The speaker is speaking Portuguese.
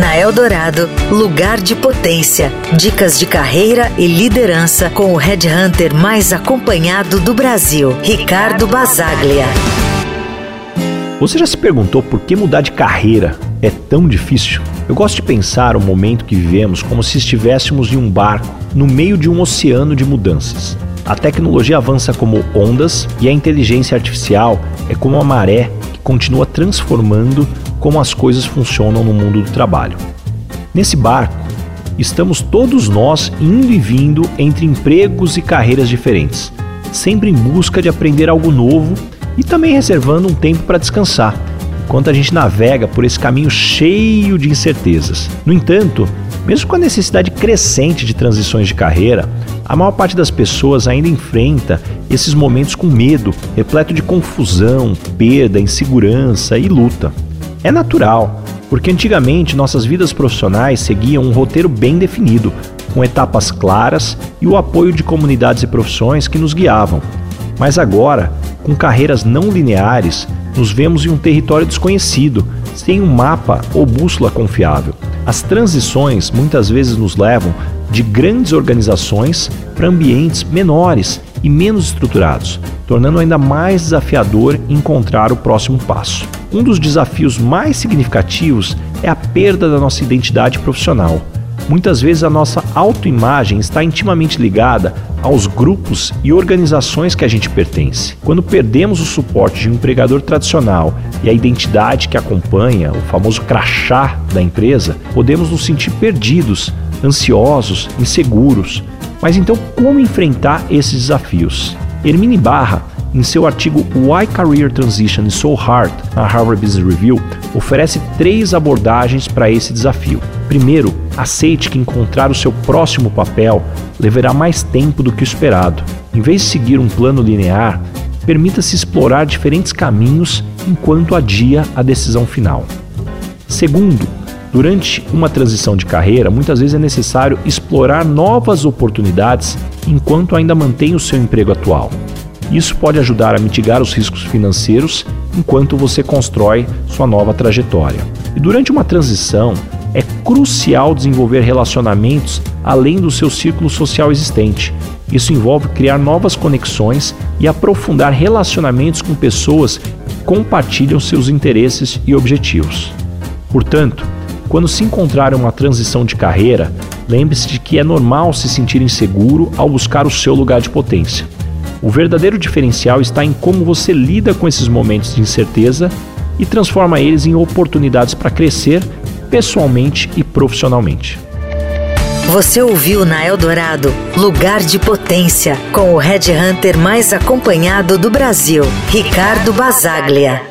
Na Eldorado, lugar de potência. Dicas de carreira e liderança com o headhunter mais acompanhado do Brasil, Ricardo Basaglia. Você já se perguntou por que mudar de carreira é tão difícil? Eu gosto de pensar o momento que vivemos como se estivéssemos em um barco no meio de um oceano de mudanças. A tecnologia avança como ondas e a inteligência artificial é como a maré que continua transformando como as coisas funcionam no mundo do trabalho. Nesse barco, estamos todos nós indo e vindo entre empregos e carreiras diferentes, sempre em busca de aprender algo novo e também reservando um tempo para descansar, enquanto a gente navega por esse caminho cheio de incertezas. No entanto, mesmo com a necessidade crescente de transições de carreira, a maior parte das pessoas ainda enfrenta esses momentos com medo, repleto de confusão, perda, insegurança e luta. É natural, porque antigamente nossas vidas profissionais seguiam um roteiro bem definido, com etapas claras e o apoio de comunidades e profissões que nos guiavam. Mas agora, com carreiras não lineares, nos vemos em um território desconhecido, sem um mapa ou bússola confiável. As transições muitas vezes nos levam de grandes organizações para ambientes menores e menos estruturados, tornando ainda mais desafiador encontrar o próximo passo. Um dos desafios mais significativos é a perda da nossa identidade profissional. Muitas vezes a nossa autoimagem está intimamente ligada aos grupos e organizações que a gente pertence. Quando perdemos o suporte de um empregador tradicional e a identidade que acompanha, o famoso crachá da empresa, podemos nos sentir perdidos, ansiosos, inseguros. Mas então, como enfrentar esses desafios? Hermine Barra em seu artigo Why Career Transition is So Hard, na Harvard Business Review, oferece três abordagens para esse desafio. Primeiro, aceite que encontrar o seu próximo papel levará mais tempo do que o esperado. Em vez de seguir um plano linear, permita-se explorar diferentes caminhos enquanto adia a decisão final. Segundo, durante uma transição de carreira, muitas vezes é necessário explorar novas oportunidades enquanto ainda mantém o seu emprego atual. Isso pode ajudar a mitigar os riscos financeiros enquanto você constrói sua nova trajetória. E durante uma transição, é crucial desenvolver relacionamentos além do seu círculo social existente. Isso envolve criar novas conexões e aprofundar relacionamentos com pessoas que compartilham seus interesses e objetivos. Portanto, quando se encontrar uma transição de carreira, lembre-se de que é normal se sentir inseguro ao buscar o seu lugar de potência. O verdadeiro diferencial está em como você lida com esses momentos de incerteza e transforma eles em oportunidades para crescer pessoalmente e profissionalmente. Você ouviu na Eldorado Lugar de Potência com o Red Hunter mais acompanhado do Brasil, Ricardo Basaglia.